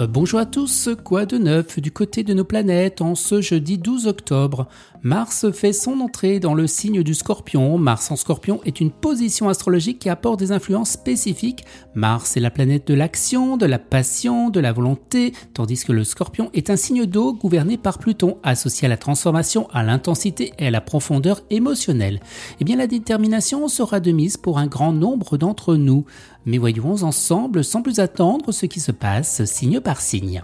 Euh, bonjour à tous, quoi de neuf du côté de nos planètes en ce jeudi 12 octobre? Mars fait son entrée dans le signe du scorpion. Mars en scorpion est une position astrologique qui apporte des influences spécifiques. Mars est la planète de l'action, de la passion, de la volonté, tandis que le scorpion est un signe d'eau gouverné par Pluton, associé à la transformation, à l'intensité et à la profondeur émotionnelle. Eh bien la détermination sera de mise pour un grand nombre d'entre nous. Mais voyons ensemble, sans plus attendre, ce qui se passe signe par signe.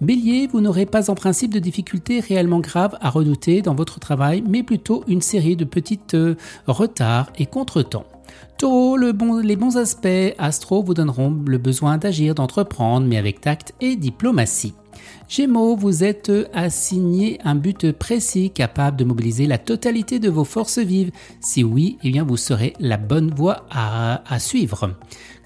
Bélier, vous n'aurez pas en principe de difficultés réellement graves à redouter dans votre travail, mais plutôt une série de petites euh, retards et contretemps. Taureau, les bons aspects astro vous donneront le besoin d'agir, d'entreprendre, mais avec tact et diplomatie. Gémeaux, vous êtes assigné un but précis capable de mobiliser la totalité de vos forces vives. Si oui, eh bien vous serez la bonne voie à, à suivre.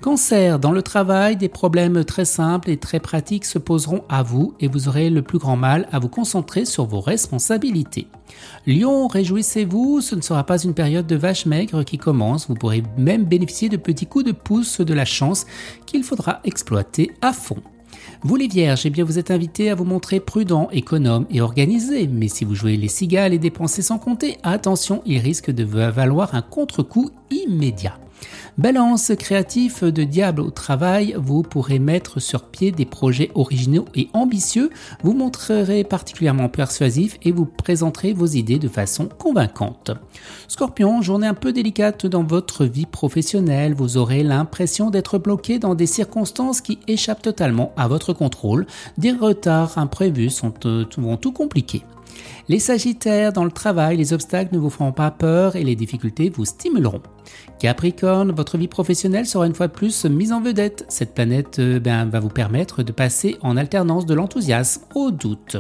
Cancer, dans le travail, des problèmes très simples et très pratiques se poseront à vous et vous aurez le plus grand mal à vous concentrer sur vos responsabilités. Lion, réjouissez-vous, ce ne sera pas une période de vache maigre qui commence, vous pourrez même bénéficier de petits coups de pouce de la chance qu'il faudra exploiter à fond. Vous les vierges, eh bien vous êtes invités à vous montrer prudent, économe et organisé, mais si vous jouez les cigales et dépensez sans compter, attention, il risque de valoir un contre-coup immédiat. Balance créatif de diable au travail, vous pourrez mettre sur pied des projets originaux et ambitieux, vous montrerez particulièrement persuasif et vous présenterez vos idées de façon convaincante. Scorpion, journée un peu délicate dans votre vie professionnelle, vous aurez l'impression d'être bloqué dans des circonstances qui échappent totalement à votre contrôle, des retards imprévus sont, euh, vont tout compliquer. Les Sagittaires, dans le travail, les obstacles ne vous feront pas peur et les difficultés vous stimuleront. Capricorne, votre vie professionnelle sera une fois de plus mise en vedette. Cette planète euh, ben, va vous permettre de passer en alternance de l'enthousiasme au doute.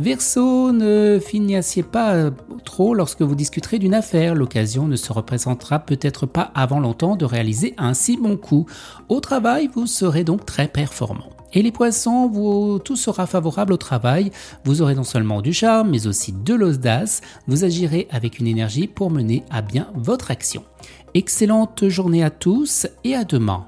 Verseau, ne finissez pas euh, trop lorsque vous discuterez d'une affaire. L'occasion ne se représentera peut-être pas avant longtemps de réaliser un si bon coup. Au travail, vous serez donc très performant. Et les poissons, tout sera favorable au travail. Vous aurez non seulement du charme, mais aussi de l'audace. Vous agirez avec une énergie pour mener à bien votre action. Excellente journée à tous et à demain.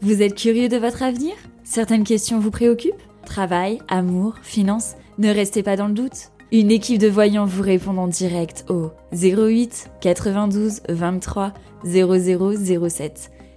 Vous êtes curieux de votre avenir? Certaines questions vous préoccupent? Travail, amour, finances? Ne restez pas dans le doute. Une équipe de voyants vous répond en direct au 08 92 23 0007.